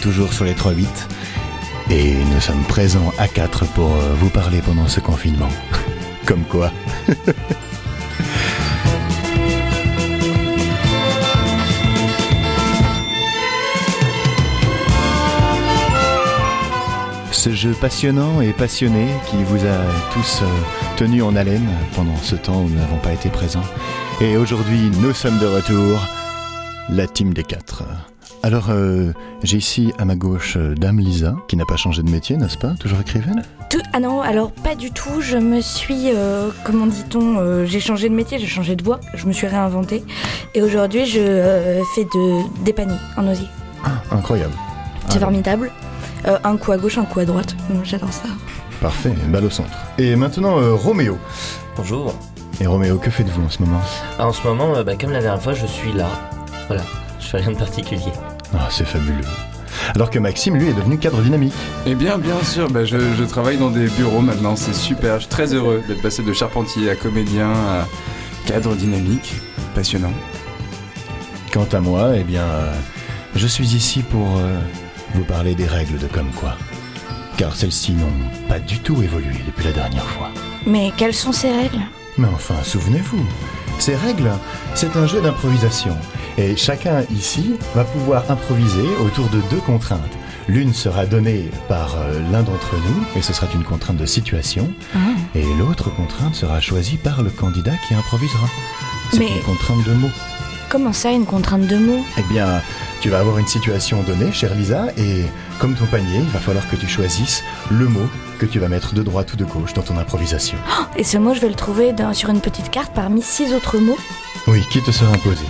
toujours sur les 3-8. Et nous sommes présents à 4 pour euh, vous parler pendant ce confinement. Comme quoi. Ce jeu passionnant et passionné qui vous a tous euh, tenus en haleine pendant ce temps où nous n'avons pas été présents. Et aujourd'hui, nous sommes de retour, la team des quatre. Alors, euh, j'ai ici à ma gauche euh, Dame Lisa, qui n'a pas changé de métier, n'est-ce pas? Toujours écrivaine? Tout- ah non, alors pas du tout. Je me suis, euh, comment dit-on, euh, j'ai changé de métier, j'ai changé de voix, je me suis réinventée. Et aujourd'hui, je euh, fais de, des paniers en osier. Incroyable. C'est Alors, formidable. Euh, un coup à gauche, un coup à droite. J'adore ça. Parfait, balle au centre. Et maintenant, euh, Roméo. Bonjour. Et Roméo, que faites-vous en ce moment? Ah, en ce moment, euh, bah, comme la dernière fois, je suis là. Voilà, je fais rien de particulier. Ah, c'est fabuleux. Alors que Maxime, lui, est devenu cadre dynamique. Eh bien, bien sûr, bah, je, je travaille dans des bureaux maintenant, c'est super. Je suis très heureux d'être passé de charpentier à comédien à cadre dynamique. Passionnant. Quant à moi, eh bien, euh, je suis ici pour euh, vous parler des règles de Comme quoi. Car celles-ci n'ont pas du tout évolué depuis la dernière fois. Mais quelles sont ces règles? Mais enfin, souvenez-vous, ces règles, c'est un jeu d'improvisation. Et chacun ici va pouvoir improviser autour de deux contraintes. L'une sera donnée par euh, l'un d'entre nous, et ce sera une contrainte de situation, et l'autre contrainte sera choisie par le candidat qui improvisera. C'est Mais- une contrainte de mots. Comment ça, une contrainte de mots? Eh bien, tu vas avoir une situation donnée, chère Lisa, et comme ton panier, il va falloir que tu choisisses le mot que tu vas mettre de droite ou de gauche dans ton improvisation. Et ce mot, je vais le trouver dans- sur une petite carte parmi six autres mots? Oui, qui te sera imposé?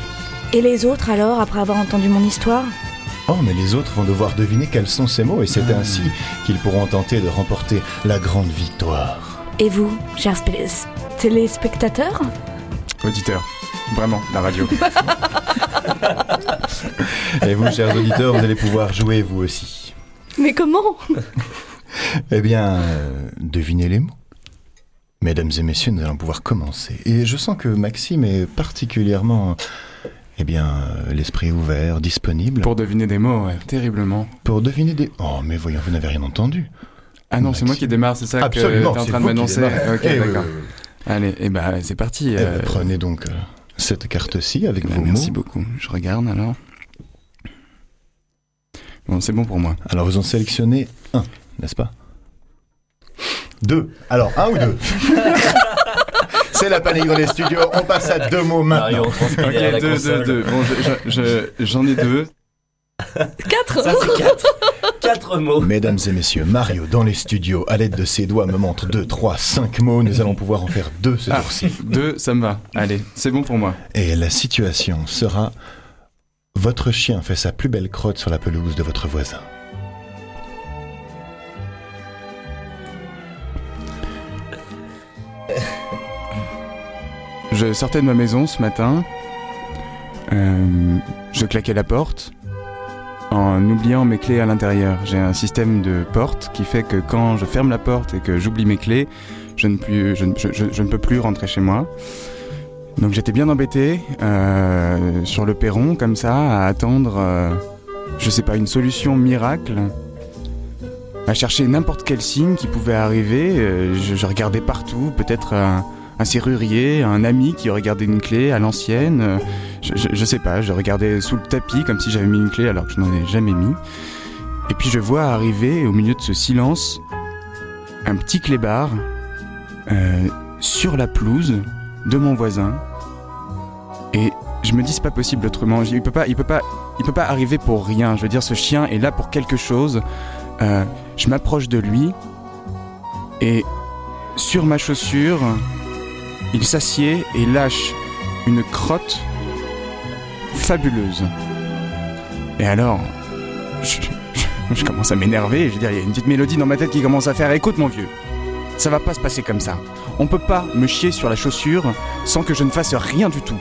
Et les autres, alors, après avoir entendu mon histoire? Oh, mais les autres vont devoir deviner quels sont ces mots, et c'est ainsi qu'ils pourront tenter de remporter la grande victoire. Et vous, chers téléspectateurs? Auditeur. Vraiment, la radio. Et vous, chers auditeurs, vous allez pouvoir jouer vous aussi. Mais comment? Eh bien, euh, devinez les mots. Mesdames et messieurs, nous allons pouvoir commencer. Et je sens que Maxime est particulièrement, eh bien, euh, l'esprit ouvert, disponible Pour deviner des mots, ouais, terriblement. pour deviner des... Oh, mais voyons, vous n'avez rien entendu. Ah non, c'est moi qui démarre, c'est ça Absolument, que t'es en train de m'annoncer. Ok, Eh d'accord. oui, oui. Allez, et bah c'est parti. Eh ben, euh, prenez donc euh, cette carte-ci avec bah, vos merci mots. beaucoup. Je regarde alors. Bon, c'est bon pour moi. Alors, vous en sélectionnez un, n'est-ce pas? Deux. Alors, un ou deux? C'est la panique dans les studios. On passe à deux mots Mario, maintenant. on transmet Ok, à la deux, console. deux, deux. Bon, je- je- je- j'en ai deux. Quatre Ça, c'est quatre. quatre mots. Mesdames et messieurs, Mario dans les studios, à l'aide de ses doigts, me montre 2, 3, 5 mots. Nous allons pouvoir en faire deux ce Ah. tour-ci. Deux, ça me va. Allez, c'est bon pour moi. Et la situation sera votre chien fait sa plus belle crotte sur la pelouse de votre voisin. Je sortais de ma maison ce matin. Euh, je claquais la porte en oubliant mes clés à l'intérieur. J'ai un système de porte qui fait que quand je ferme la porte et que j'oublie mes clés, je ne, peux plus rentrer chez moi. Donc j'étais bien embêté euh, sur le perron comme ça à attendre, euh, je sais pas, une solution miracle, à chercher n'importe quel signe qui pouvait arriver. Euh, je, regardais partout, peut-être un serrurier, un ami qui aurait gardé une clé à l'ancienne. Je, je- je sais pas, je regardais sous le tapis comme si j'avais mis une clé alors que je n'en ai jamais mis. Et puis je vois arriver au milieu de ce silence un petit clébard euh, sur la pelouse de mon voisin. Et je me dis c'est pas possible autrement. Il peut pas, il peut pas, il peut pas arriver pour rien. Je veux dire, ce chien est là pour quelque chose. Euh, je m'approche de lui et sur ma chaussure, il s'assied et lâche une crotte fabuleuse. Et alors, je, commence à m'énerver. Je veux il y a une petite mélodie dans ma tête qui commence à faire écoute mon vieux. Ça va pas se passer comme ça. On peut pas me chier sur la chaussure sans que je ne fasse rien du tout.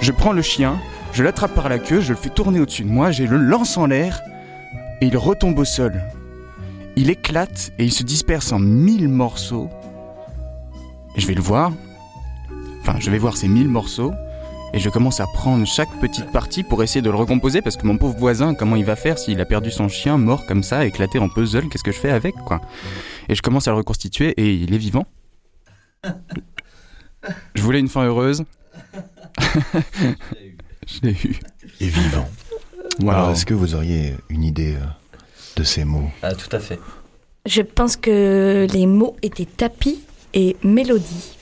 Je prends le chien, je l'attrape par la queue, je le fais tourner au-dessus de moi, je le lance en l'air et il retombe au sol. Il éclate et il se disperse en mille morceaux. Je vais le voir. Enfin, je vais voir ces mille morceaux. Et je commence à prendre chaque petite partie pour essayer de le recomposer parce que mon pauvre voisin, comment il va faire s'il a perdu son chien mort comme ça, éclaté en puzzle, qu'est-ce que je fais avec quoi? Et je commence à le reconstituer et il est vivant. Je voulais une fin heureuse. je l'ai eu. Et vivant. Wow. Alors, est-ce que vous auriez une idée euh, de ces mots? Ah, tout à fait. Je pense que les mots étaient tapis et mélodie.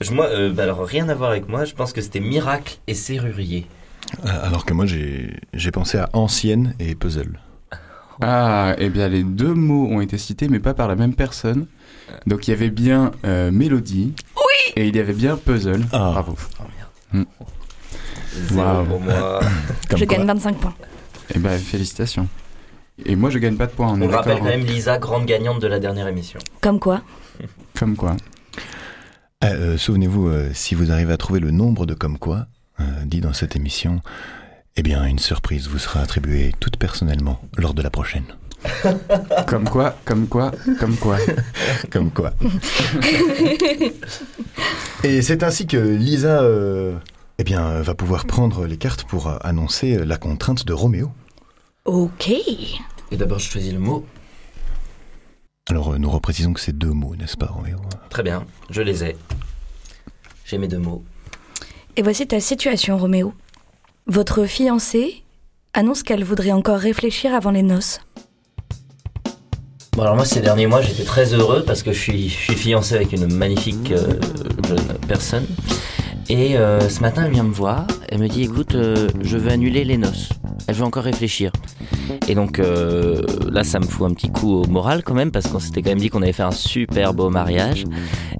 Je, moi, euh, bah alors rien à voir avec moi, je pense que c'était miracle et serrurier. Euh, Alors que moi, j'ai j'ai pensé à ancienne et puzzle. Ah, eh bien les deux mots ont été cités, mais pas par la même personne. Donc il y avait bien euh, mélodie. Oui. Et il y avait bien puzzle. Ah. Bravo. Oh merde. Hmm. Zéro Wow. pour moi. Comme je quoi. gagne 25 points. Eh ben félicitations. Et moi je gagne pas de points, on, On le rappelle quand hein. même Lisa, grande gagnante de la dernière émission. Comme quoi Comme quoi. Ah, euh, Souvenez-vous, euh, si vous arrivez à trouver le nombre de comme quoi, euh, dit dans cette émission, eh bien, une surprise vous sera attribuée toute personnellement lors de la prochaine. Comme quoi, comme quoi, comme quoi. Comme quoi. Et c'est ainsi que Lisa, euh, eh bien, va pouvoir prendre les cartes pour annoncer la contrainte de Roméo. Ok. Et d'abord, je choisis le mot. Alors, euh, nous reprécisons que c'est deux mots, n'est-ce pas, Roméo Très bien, je les ai. J'ai mes deux mots. Et voici ta situation, Roméo. Votre fiancée annonce qu'elle voudrait encore réfléchir avant les noces. Bon alors moi ces derniers mois j'étais très heureux parce que je suis, je suis fiancé avec une magnifique euh, jeune personne. Et euh, ce matin elle vient me voir, elle me dit écoute euh, je veux annuler les noces. Elle veut encore réfléchir. Et donc euh, là ça me fout un petit coup au moral quand même parce qu'on s'était quand même dit qu'on avait fait un super beau mariage.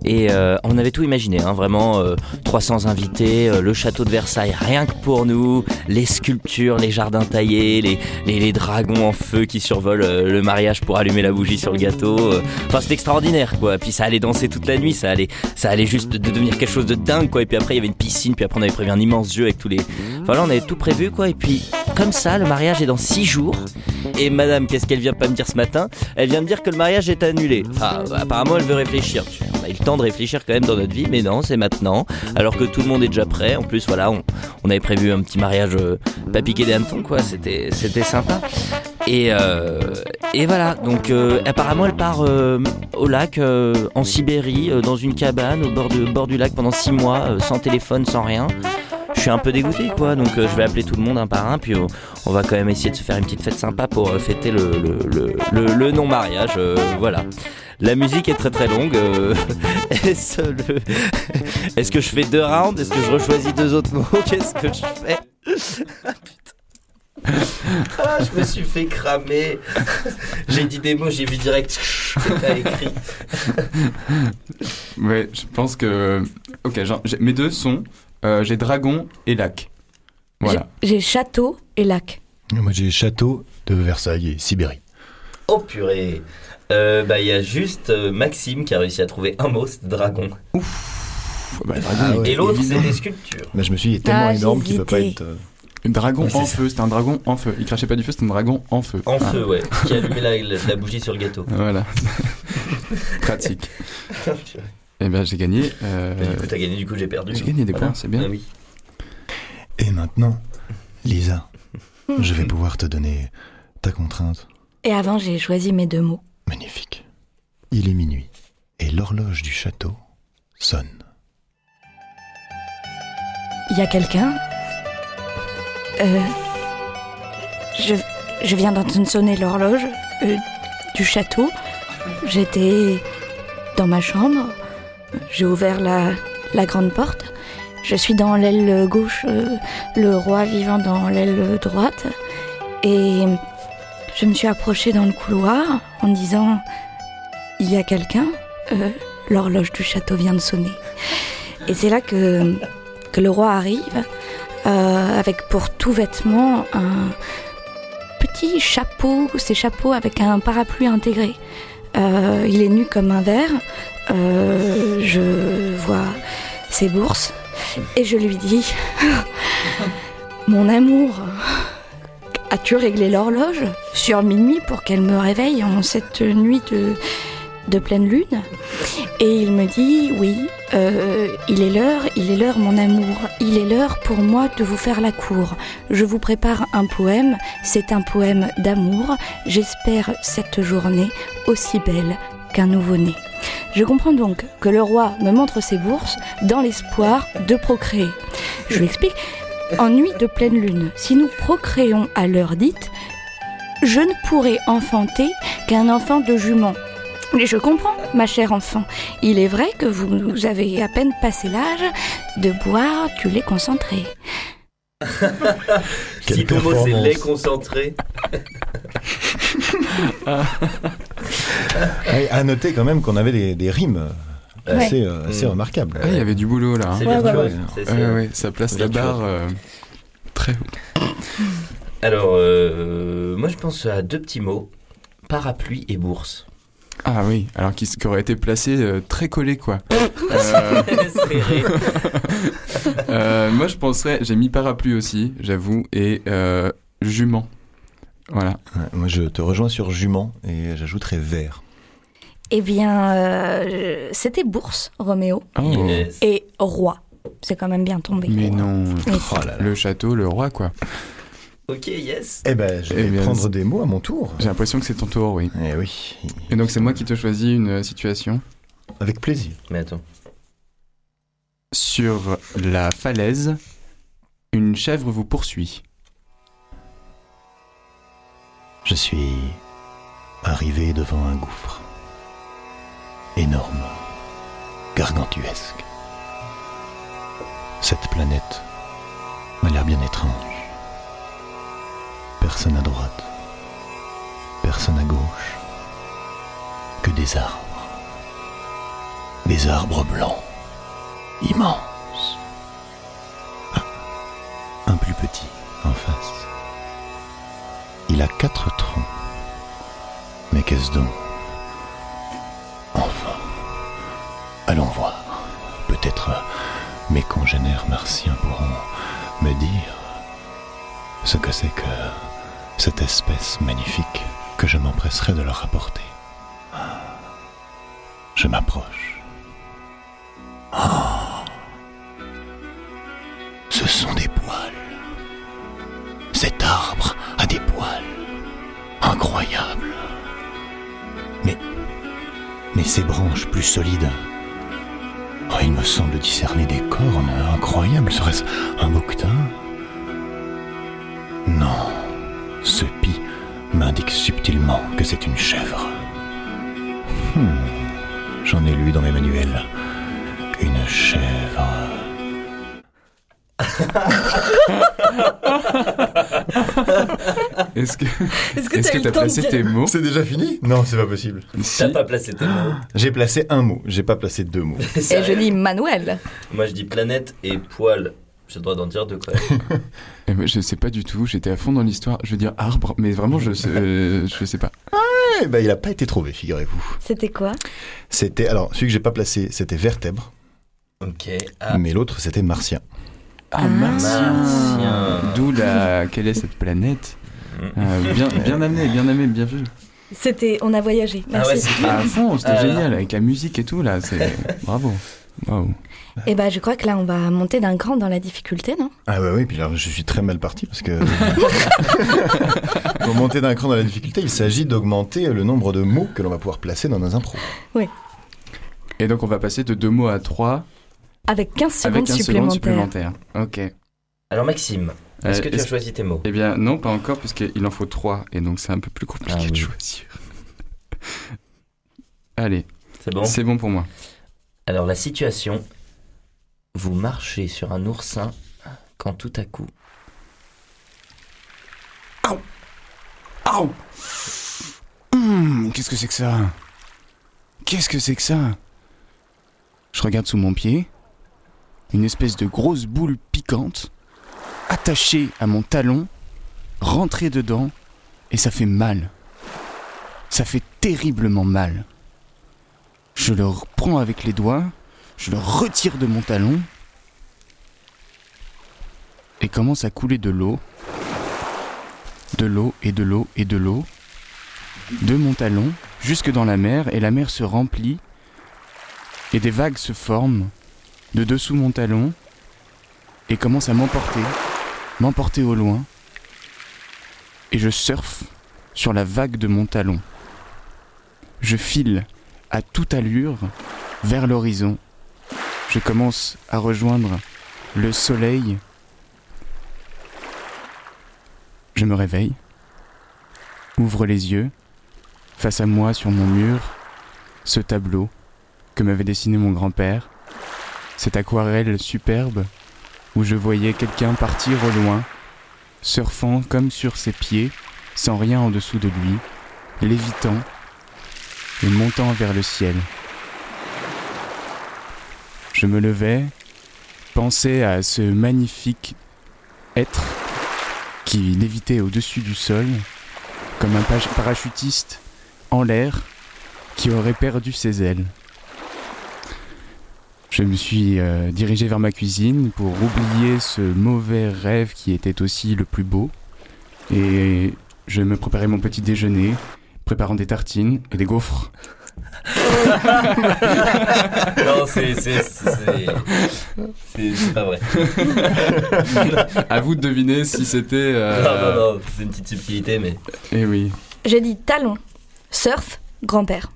Et euh, on avait tout imaginé, hein, vraiment euh, 300 invités, euh, le château de Versailles rien que pour nous, les sculptures, les jardins taillés, les, les, dragons en feu qui survolent euh, le mariage pour allumer la bougie sur le gâteau. Enfin, c'était extraordinaire, quoi. Puis ça allait danser toute la nuit, ça allait, ça allait juste de devenir quelque chose de dingue, quoi. Et puis après, il y avait une piscine, puis après, on avait prévu un immense jeu avec tous les. Enfin, là, on avait tout prévu, quoi. Et puis, comme ça, le mariage est dans six jours. Et madame, qu'est-ce qu'elle vient pas me dire ce matin Elle vient me dire que le mariage est annulé. Enfin, apparemment, elle veut réfléchir. On a eu le temps de réfléchir quand même dans notre vie, mais non, c'est maintenant. Alors que tout le monde est déjà prêt. En plus, voilà, on, avait prévu un petit mariage euh, pas piqué des hannetons, quoi. C'était, sympa. Et, euh, et voilà, donc euh, apparemment elle part euh, au lac, en Sibérie, dans une cabane, au bord, bord du lac pendant six mois, sans téléphone, sans rien. Je suis un peu dégoûté quoi, donc euh, je vais appeler tout le monde un par un, puis euh, on va quand même essayer de se faire une petite fête sympa pour euh, fêter le, le, le, le- le non-mariage, euh, voilà. La musique est très très longue. euh, Est-ce le- est-ce que je fais deux rounds? Est-ce que je rechoisis deux autres mots? Qu'est-ce que je fais? Ah, putain. Ah, je me suis fait cramer. J'ai dit des mots, j'ai vu direct ce que t'as écrit. Ouais, je pense que. Ok, genre, j'ai- mes deux sont euh, j'ai dragon et lac. Voilà. J'ai château et lac. Moi, j'ai château de Versailles et Sibérie. Oh purée. Euh, bah, il y a juste euh, Maxime qui a réussi à trouver un mot, c'est dragon. Bah, dragon, Ah ouais. Et l'autre, c'est des sculptures. Mais je me suis dit, il est tellement Ah, énorme qu'il peut pas être. Dragon Oui, en feu, c'était un dragon en feu. Il crachait pas du feu, c'était un dragon en feu. En Ah, feu, ouais. Qui a allumé la, la- la bougie sur le gâteau. Voilà. Pratique. Eh ben j'ai gagné. euh, du coup, t'as gagné, du coup, j'ai perdu. J'ai gagné des Voilà. points, c'est bien. Ah oui. Et maintenant, Lisa, je vais pouvoir te donner ta contrainte. Et avant, j'ai choisi mes deux mots. Magnifique. Il est minuit et l'horloge du château sonne. Il y a quelqu'un? Euh. Je, je viens d'entendre sonner l'horloge euh, du château. J'étais dans ma chambre. J'ai ouvert la, grande porte. Je suis dans l'aile gauche, euh, le roi vivant dans l'aile droite. Et je me suis approchée dans le couloir en disant Il y a quelqu'un Euh, L'horloge du château vient de sonner. Et c'est là que, que le roi arrive, euh, avec pour tout vêtement un petit chapeau, ces chapeaux avec un parapluie intégré. Euh, il est nu comme un verre. Euh, je vois ses bourses et je lui dis Mon amour, as-tu réglé l'horloge sur minuit pour qu'elle me réveille en cette nuit de, de pleine lune et il me dit oui, euh, il est l'heure, il est l'heure mon amour, il est l'heure pour moi de vous faire la cour. Je vous prépare un poème, c'est un poème d'amour, j'espère cette journée aussi belle qu'un nouveau-né. Je comprends donc que le roi me montre ses bourses dans l'espoir de procréer. Je lui explique, en nuit de pleine lune, si nous procréons à l'heure dite, je ne pourrai enfanter qu'un enfant de jument. Mais je comprends, ma chère enfant. Il est vrai que vous avez à peine passé l'âge de boire du lait concentré. Si ton mot c'est lait concentré. À noter quand même qu'on avait des, des rimes Ouais. euh, assez remarquables. Il y avait du boulot là. hein. Ouais, ça place la barre euh, très haut. Alors, euh, moi je pense à deux petits mots parapluie et bourse. Ah oui, alors qui aurait été placé euh, très collé quoi. Euh, euh, moi je penserais, j'ai mis parapluie aussi, j'avoue, et euh, jument. Voilà. Ouais, moi, je te rejoins sur jument et j'ajouterai vert. Eh bien, euh, c'était bourse, Roméo, Oh. Et roi. C'est quand même bien tombé. Mais non, Oh là là. le château, le roi quoi. Ok, yes. Eh ben, je vais Eh bien, prendre des mots à mon tour. J'ai l'impression que c'est ton tour, oui. Eh oui, Et donc c'est moi qui te choisis une euh, situation. avec plaisir. Mais attends. Sur la falaise, une chèvre vous poursuit. Je suis arrivé devant un gouffre. Énorme, gargantuesque. Cette planète m'a l'air bien étrange. Personne à droite, personne à gauche, que des arbres. Des arbres blancs, immenses. Ah, un plus petit en face. Il a quatre troncs. Mais qu'est-ce donc? Enfin, allons voir. Peut-être euh, mes congénères martiens pourront me dire ce que c'est que cette espèce magnifique que je m'empresserai de leur rapporter. Je m'approche. Ah. Ce sont des poils. Cet arbre a des poils. Incroyable. Mais. Mais ces branches plus solides. Oh, il me semble discerner des cornes incroyables. Serait-ce un bouquetin Non. M'indique subtilement que c'est une chèvre. Hmm. J'en ai lu dans mes manuels. Une chèvre. Est-ce que Est-ce que est-ce t'as que eu t'as le temps de placé dire- tes mots? C'est déjà fini? Non, c'est pas possible. Si. T'as pas placé tes mots? J'ai placé un mot, j'ai pas placé deux mots. Et je dis Manuel. Moi je dis planète et poil. J'ai le droit d'en dire deux quand même. Eh ben, je sais pas du tout, j'étais à fond dans l'histoire. Je veux dire arbre, mais vraiment je sais, euh, je sais pas. Ben, il a pas été trouvé, figurez-vous. C'était quoi? C'était, alors, celui que j'ai pas placé, c'était vertèbre, Ok. Ah, mais l'autre, c'était martien. Ah, Ah. Martien. Martien. D'où la quelle est cette planète? Mm. Euh, Bien bien amené, bien amené, bien vu. C'était On a voyagé. Ah ouais, Merci. À fond, c'était Ah génial avec la musique et tout là, c'est bravo. Et bah, je crois que là, on va monter d'un cran dans la difficulté, non? Ah ouais, oui, puis alors je suis très mal parti parce que pour monter d'un cran dans la difficulté, il s'agit d'augmenter le nombre de mots que l'on va pouvoir placer dans nos impros. Et donc on va passer de deux mots à trois Avec 15 secondes avec supplémentaires. supplémentaire. Ok. Alors Maxime, est-ce Euh, que tu as choisi tes mots? Eh bien non, pas encore puisqu'il en faut trois et donc c'est un peu plus compliqué Ah de oui. choisir. Allez, C'est bon? C'est bon pour moi. Alors la situation, vous marchez sur un oursin quand tout à coup, Aouh Hum, Qu'est-ce que c'est que ça? Qu'est-ce que c'est que ça? Je regarde sous mon pied. Une espèce de grosse boule piquante, attachée à mon talon, rentrée dedans, et ça fait mal. Ça fait terriblement mal. Je le reprends avec les doigts, je le retire de mon talon, et commence à couler de l'eau de l'eau et de l'eau et de l'eau de mon talon jusque dans la mer et la mer se remplit et des vagues se forment de dessous mon talon et commencent à m'emporter, m'emporter au loin et je surfe sur la vague de mon talon. Je file à toute allure vers l'horizon. Je commence à rejoindre le soleil. Je me réveille, ouvre les yeux, face à moi sur mon mur, ce tableau que m'avait dessiné mon grand-père, cette aquarelle superbe où je voyais quelqu'un partir au loin, surfant comme sur ses pieds, sans rien en dessous de lui, lévitant et montant vers le ciel. Je me levais, pensais à ce magnifique être qui lévitait au-dessus du sol, comme un parachutiste en l'air qui aurait perdu ses ailes. Je me suis euh, dirigé vers ma cuisine pour oublier ce mauvais rêve qui était aussi le plus beau. Et je me préparais mon petit déjeuner, préparant des tartines et des gaufres. Non, c'est. Pas vrai. à vous de deviner si c'était. euh, Non, non, non, c'est une petite subtilité, mais. Eh oui. J'ai dit talon, surf, grand-père.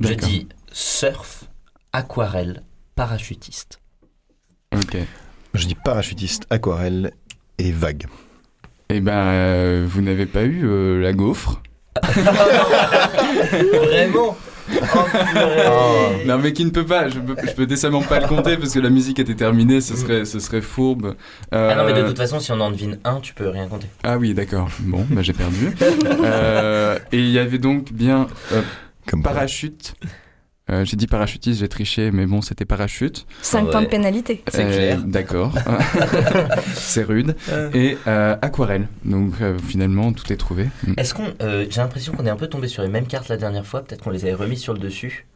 Je D'accord. dis surf, aquarelle, parachutiste. Ok. Je dis parachutiste, aquarelle et vague. Eh ben, euh, vous n'avez pas eu euh, la gaufre? Vraiment Oh, Non, mais qui ne peut pas. Je peux, je peux décemment pas le compter parce que la musique était terminée. Ce serait, ce serait fourbe. Euh, Ah non, mais de toute façon, si on en devine un, tu peux rien compter. Ah oui, d'accord. Bon, bah, j'ai perdu. Euh, et il y avait donc bien euh, Comme quoi. Euh, j'ai dit parachutiste, j'ai triché, mais bon, c'était parachute. 5 Ah points de pénalité. C'est clair. D'accord. C'est rude. Et euh, aquarelle. Donc euh, finalement, tout est trouvé. Mm. Est-ce qu'on. euh, J'ai l'impression qu'on est un peu tombé sur les mêmes cartes la dernière fois, peut-être qu'on les avait remis sur le dessus.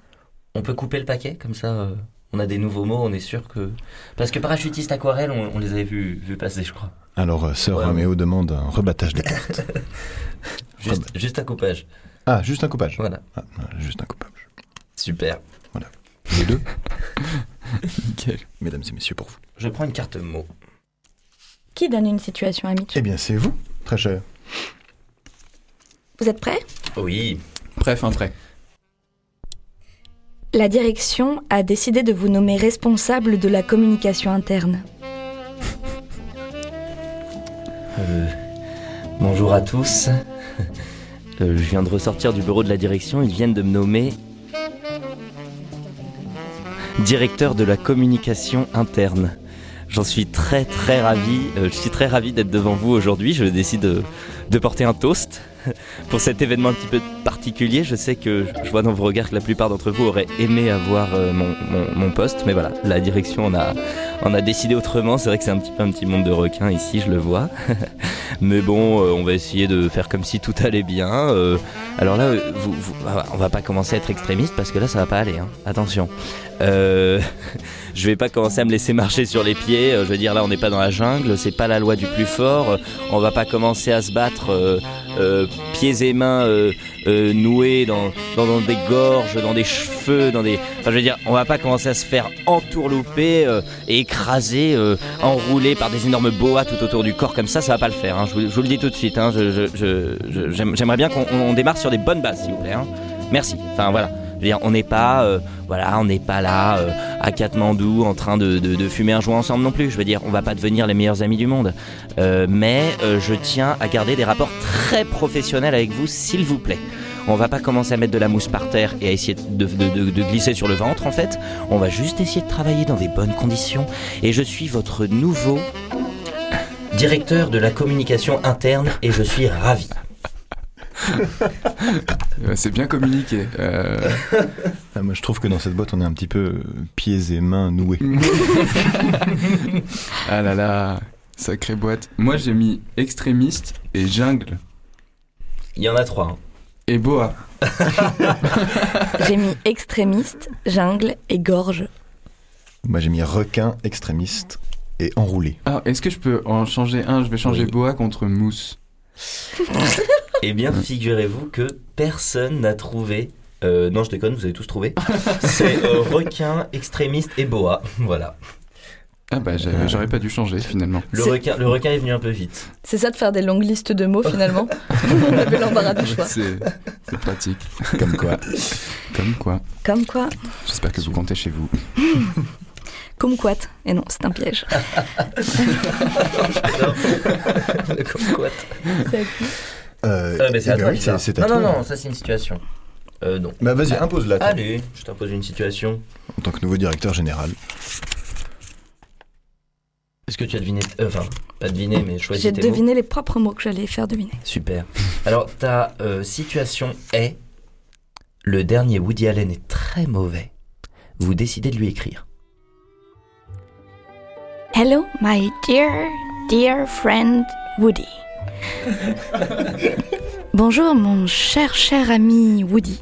On peut couper le paquet, comme ça euh, on a des nouveaux mots, on est sûr que. Parce que parachutiste, aquarelle, on, on les avait vus vu passer, je crois. Alors, euh, Sœur Ouais. Roméo demande un rebattage des cartes. Juste, juste un coupage. Ah, juste un coupage. Voilà. Ah, juste un coupage. Super. Les deux, Nickel. mesdames et messieurs, pour vous. Je prends une carte mot. Qui donne une situation à Mitch? Eh bien, c'est vous, très cher. Vous êtes prêts? Oui. Bref, un prêt. La direction a décidé de vous nommer responsable de la communication interne. Euh, bonjour à tous. Euh, je viens de ressortir du bureau de la direction. Ils viennent de me nommer directeur de la communication interne. J'en suis très très ravi. Euh, je suis très ravi d'être devant vous aujourd'hui. Je décide de, porter un toast pour cet événement un petit peu particulier. Je sais que je vois dans vos regards que la plupart d'entre vous auraient aimé avoir euh, mon, mon- poste, mais voilà, la direction en a, a décidé autrement. C'est vrai que c'est un petit peu un petit monde de requins ici, je le vois. Mais bon, euh, on va essayer de faire comme si tout allait bien. alors là, vous, vous- ah, on va pas commencer à être extrémiste parce que là, ça va pas aller. hein. Attention. Euh, je vais pas commencer à me laisser marcher sur les pieds. euh, je veux dire, là, on n'est pas dans la jungle. C'est pas la loi du plus fort. euh, on va pas commencer à se battre euh, euh, pieds et mains euh, euh, noués dans, dans, des gorges, dans des cheveux, dans des. Enfin, je veux dire, on va pas commencer à se faire entourlouper et écraser, enroulé par des énormes boas tout autour du corps comme ça. Ça va pas le faire. hein. Je, vous, le dis tout de suite. hein. Je- je- je- je- j'aime- J'aimerais bien qu'on on démarre sur des bonnes bases, s'il vous plaît. hein. Merci. Enfin voilà. Je veux dire, on n'est pas, euh, voilà, on n'est pas là euh, à Katmandou en train de, de- fumer un joint ensemble non plus. Je veux dire, on va pas devenir les meilleurs amis du monde. Euh, mais euh, je tiens à garder des rapports très professionnels avec vous, s'il vous plaît. On va pas commencer à mettre de la mousse par terre et à essayer de- de- de glisser sur le ventre en fait. On va juste essayer de travailler dans des bonnes conditions. Et je suis votre nouveau directeur de la communication interne et je suis ravi. C'est bien communiqué. Euh, Ah, moi, je trouve que dans cette boîte, on est un petit peu euh, pieds et mains noués. ah là là, sacrée boîte. Moi, j'ai mis extrémiste et jungle Il y en a trois. hein. et boa. J'ai mis extrémiste, jungle et gorge. Moi, j'ai mis requin, extrémiste et enroulé. Ah, est-ce que je peux en changer un? Je vais changer Oui. boa contre mousse. Eh bien, figurez-vous que personne n'a trouvé. euh, non, je déconne, vous avez tous trouvé. C'est euh, requin, extrémiste et boa. Voilà. Ah bah j'avais- j'aurais pas dû changer finalement. Le C'est- requin, le requin est venu un peu vite. C'est ça de faire des longues listes de mots finalement. On avait l'embarras du choix. C'est c'est pratique. Comme quoi. Comme quoi. Comme quoi, J'espère que vous comptez chez vous. kumquat. Et non, c'est un piège. Le kumquat. Euh, Ah, mais c'est à toi, oui, Lisa. c'est c'est à Non, toi. non, non, ça c'est une situation. Euh, non. Bah vas-y, impose-la toi, Allez, je t'impose une situation. en tant que nouveau directeur général. Est-ce que tu as deviné. euh, Enfin, pas deviné, mais choisi J'ai tes mots. deviné les propres mots que j'allais faire deviner. Super. Alors, ta euh, situation est le dernier Woody Allen est très mauvais. Vous décidez de lui écrire. Hello, my dear, dear friend Woody. Bonjour, mon cher, cher ami Woody.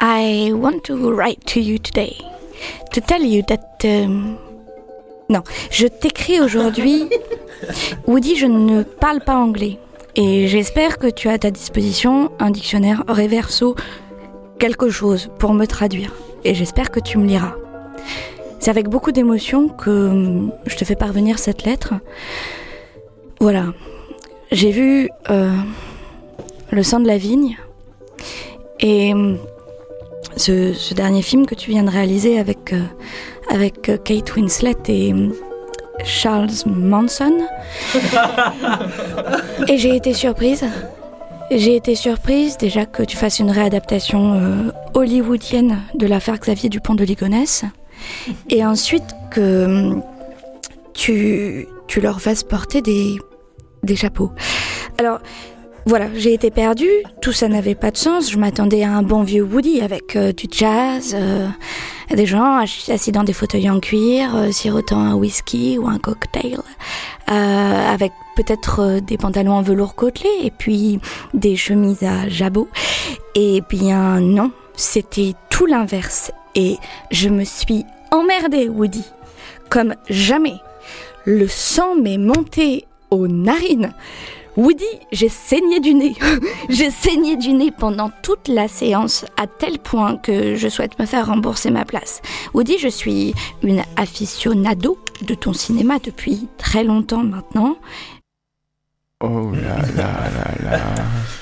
I want to write to you today to tell you that. um, Non, je t'écris aujourd'hui. Woody, je ne parle pas anglais. Et j'espère que tu as à ta disposition un dictionnaire réverso, quelque chose pour me traduire. Et j'espère que tu me liras. C'est avec beaucoup d'émotion que hum, je te fais parvenir cette lettre. Voilà. J'ai vu euh, Le sang de la vigne et hum, ce, ce dernier film que tu viens de réaliser avec, euh, avec euh, Kate Winslet et hum, Charles Manson. et j'ai été surprise. J'ai été surprise déjà que tu fasses une réadaptation euh, hollywoodienne de l'affaire Xavier Dupont de Ligonnès. Et ensuite que tu, tu leur fasses porter des, des chapeaux. Alors, voilà, j'ai été perdue, tout ça n'avait pas de sens. Je m'attendais à un bon vieux Woody avec euh, du jazz, euh, des gens assis dans des fauteuils en cuir, euh, sirotant un whisky ou un cocktail, euh, avec peut-être des pantalons en velours côtelé et puis des chemises à jabot. Et bien non, c'était tout l'inverse. Et je me suis emmerdée, Woody. Comme jamais. Le sang m'est monté aux narines. Woody, j'ai saigné du nez. j'ai saigné du nez pendant toute la séance, à tel point que je souhaite me faire rembourser ma place. Woody, je suis une aficionado de ton cinéma depuis très longtemps maintenant. Oh là là là là.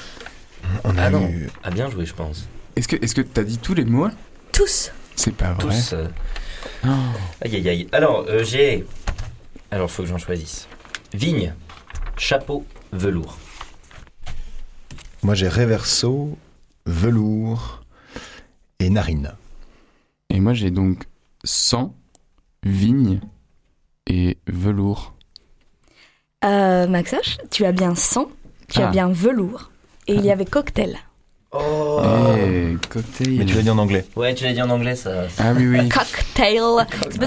On a Ah non. eu... Ah, bien joué, je pense. Est-ce que est-ce que t'as dit tous les mots Tous. C'est pas vrai. Tous. euh, Oh. Aïe, aïe, aïe. Alors, euh, j'ai. Alors, faut que j'en choisisse. Vigne, chapeau, velours. Moi j'ai réverso, velours et narine. Et moi j'ai donc sang, vigne et velours. Euh, Maxoche, tu as bien sang, tu as Ah. bien velours. Et il y avait cocktail. Oh Eh, cocktail. Mais tu l'as dit en anglais. Ouais, tu l'as dit en anglais, ça. Ah oui oui. Cocktail.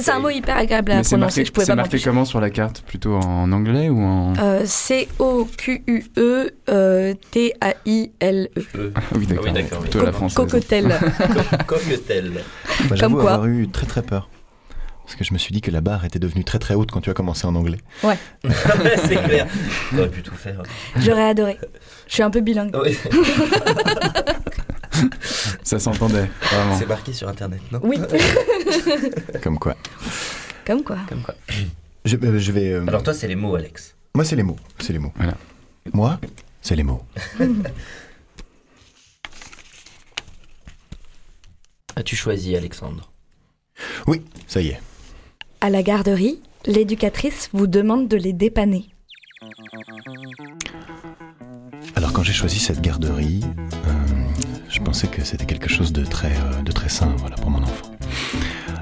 C'est un mot hyper agréable à Mais prononcer, marqué, je pouvais c'est marqué comment sur la carte? Plutôt en anglais ou en... Euh, C-O-Q-U-E euh, T-A-I-L-E. Euh, Ah oui d'accord, oui, d'accord, plutôt oui. la française. Cocktail. Cocktail. J'avoue quoi. avoir eu très très peur. Parce que je me suis dit que la barre était devenue très très haute quand tu as commencé en anglais. c'est clair. T'aurais pu tout faire. J'aurais adoré. Je suis un peu bilingue. Oui. Ça s'entendait, vraiment. C'est marqué sur internet, non Oui. Comme quoi. Comme quoi. Comme quoi. Je, euh, je vais... euh, Alors, toi, c'est les mots, Alex. Moi c'est les mots. C'est les mots. Voilà. Moi, c'est les mots. As-tu choisi, Alexandre? Oui, ça y est. À la garderie, l'éducatrice vous demande de les dépanner. Alors quand j'ai choisi cette garderie, euh, je pensais que c'était quelque chose de très, euh, sain pour mon enfant.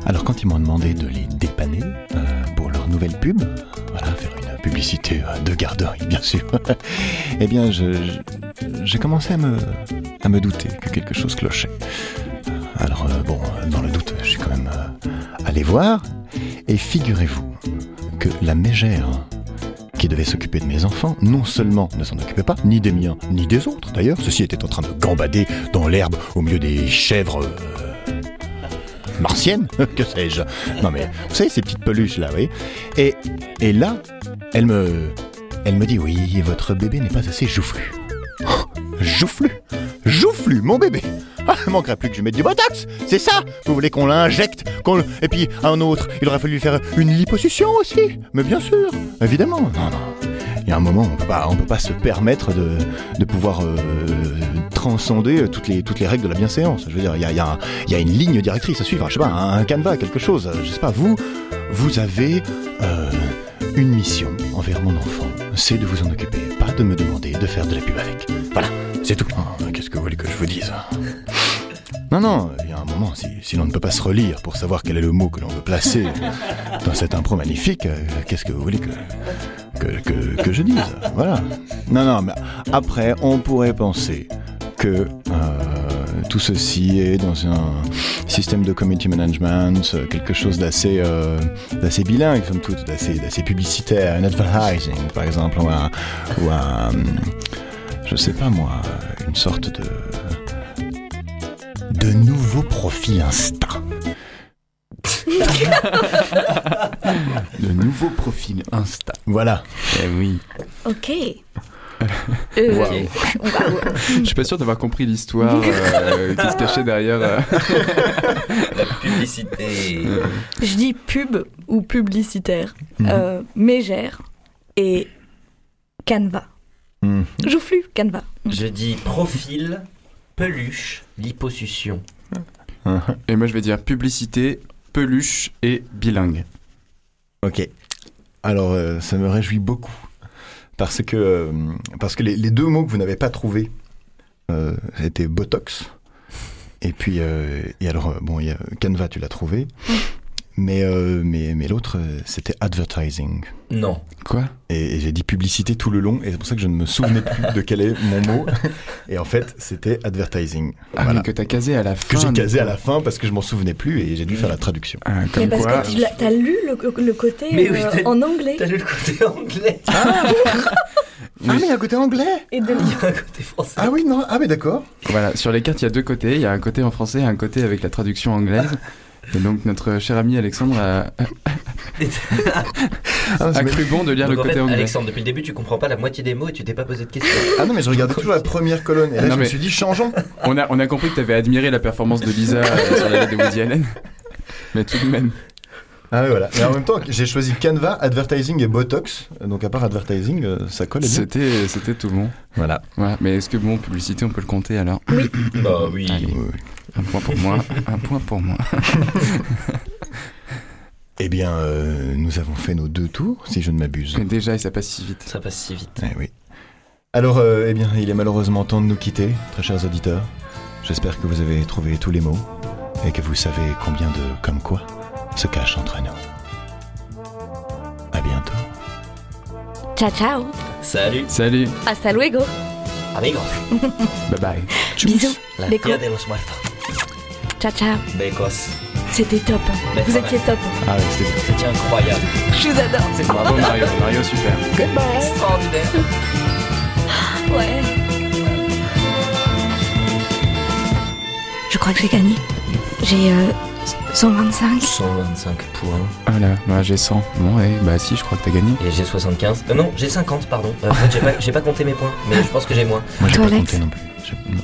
Alors quand ils m'ont demandé de les dépanner euh, pour leur nouvelle pub, voilà, faire une publicité de garderie bien sûr, eh bien j'ai commencé à me, douter que quelque chose clochait. Alors bon, dans le doute, je suis quand même allé voir, et figurez-vous que la mégère qui devait s'occuper de mes enfants, non seulement ne s'en occupait pas, ni des miens, ni des autres d'ailleurs, ceci était en train de gambader dans l'herbe au milieu des chèvres euh, martiennes, que sais-je. Non mais, vous savez, ces petites peluches là, oui. Et, et là, elle me, elle me dit, oui, votre bébé n'est pas assez joufflu. Joufflu Joufflu, mon bébé ah, il manquerait plus que je mette du botox, c'est ça Vous voulez qu'on l'injecte. Et puis un autre, il aurait fallu faire une liposuction aussi Mais bien sûr, évidemment. Non, non. Il y a un moment, on peut pas, on peut pas se permettre de, de pouvoir euh, transcender toutes les, toutes les règles de la bienséance. Je veux dire, il y a, y a une ligne directrice à suivre. Je sais pas, un, canevas, quelque chose. Je sais pas, vous, vous avez euh, une mission envers mon enfant. C'est de vous en occuper, pas de me demander de faire de la pub avec. Voilà, c'est tout. Ah, Qu'est-ce que vous voulez que je vous dise non, non, il y a un moment, si, si l'on ne peut pas se relire pour savoir quel est le mot que l'on veut placer dans cette impro magnifique, euh, qu'est-ce que vous voulez que, que, que, que je dise? Voilà. Non, non, mais après, on pourrait penser que euh, tout ceci est dans un système de community management, euh, quelque chose d'assez euh, d'assez bilingue, somme toute, d'assez d'assez publicitaire, un advertising, par exemple, ou un, ou un, je sais pas moi, une sorte de de nouveau profil Insta. Le nouveau profil Insta. Voilà. Eh oui. Ok. Euh, Wow. Je suis pas sûr d'avoir compris l'histoire euh, qui se cachait derrière. euh. La publicité. Je dis pub ou publicitaire. Mhm. Euh, Mégère et Canva. Mhm. Joufflu, Canva. Je dis profil, peluche, liposuction. Et moi, je vais dire publicité, peluche et bilingue. Ok. Alors, euh, ça me réjouit beaucoup. Parce que, euh, les, deux mots que vous n'avez pas trouvés euh, étaient Botox. Et puis, euh, alors, euh, bon, il y a Canva, tu l'as trouvé. Mais, euh, mais, mais l'autre, euh, c'était advertising. Non. Quoi? Et, et j'ai dit publicité tout le long, et c'est pour ça que je ne me souvenais plus de quel est mon mot. Et en fait, c'était advertising. Ah, Voilà. mais que t'as casé à la fin. Que j'ai casé à la fin parce que je m'en souvenais plus et j'ai dû faire la traduction. Ah, Mais comme parce quoi. que tu t'as lu le, le côté Mais oui, euh, en anglais T'as lu le côté anglais Ah, mais il y a un côté anglais et de Il y a un côté français. Ah oui, non, ah mais d'accord. Voilà, sur les cartes, il y a deux côtés. Il y a un côté en français et un côté avec la traduction anglaise. Et donc, notre cher ami Alexandre a, Ah, a cru bon de lire Donc, le en côté fait, anglais. Alexandre, depuis le début, tu comprends pas la moitié des mots et tu t'es pas posé de questions. Ah non, mais je regardais toujours la première colonne. Et là, Non, je me suis dit, changeons. On a, on a compris que t'avais admiré la performance de Lisa euh, sur la lettre de Woody Allen. Mais tout de même. Ah oui, voilà. Mais en même temps, j'ai choisi Canva, Advertising et Botox. Donc, à part Advertising, euh, ça colle bien. C'était, c'était tout bon. Voilà. Mais est-ce que bon, publicité, on peut le compter alors Bah oui. Allez. Un point pour moi. Un point pour moi. Eh bien, euh, nous avons fait nos deux tours, si je ne m'abuse. Mais déjà, et ça passe si vite. Ça passe si vite. Eh oui. Alors, euh, eh bien, il est malheureusement temps de nous quitter, très chers auditeurs. J'espère que vous avez trouvé tous les mots et que vous savez combien de comme quoi se cache entre nous. À bientôt. Ciao, ciao. Salut. Salut. Hasta luego. Amigos. Bye bye. Bisous. La Beco. de los muertos. Ciao, ciao. Becos. C'était top. Mais Vous étiez top. Ah oui, c'était bien. C'était incroyable. Je vous adore. C'est Bravo Mario. Mario, super. extraordinaire. Ouais. Je crois que j'ai gagné. J'ai euh, 125. 125 points. Ah là, bah, j'ai 100. Bon, ouais, bah si, je crois que t'as gagné. Et j'ai 75. Euh, non, j'ai 50, pardon. Euh, en fait, j'ai pas, j'ai pas compté mes points, mais je pense que j'ai moins. Moi, j'ai Toi, pas Alex compté non plus.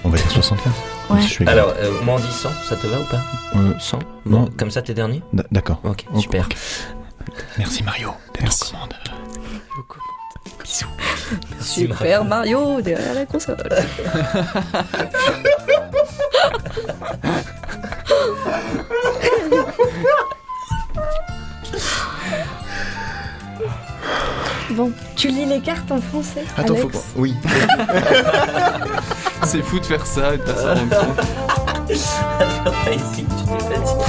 On va dire 75. Ouais. Je suis Alors, euh, moi on dit 100, ça te va ou pas Euh, 100 non. Bon, comme ça t'es dernier d- D'accord. Ok, Ok. super. Merci Mario. Merci. Commande. Bisous. Super Mario derrière la console. Bon, tu lis les cartes en français Attends, faut Alex pas. Oui. C'est fou de faire ça et de pas s'en rendre compte. Advertising, tu t'es fatigué.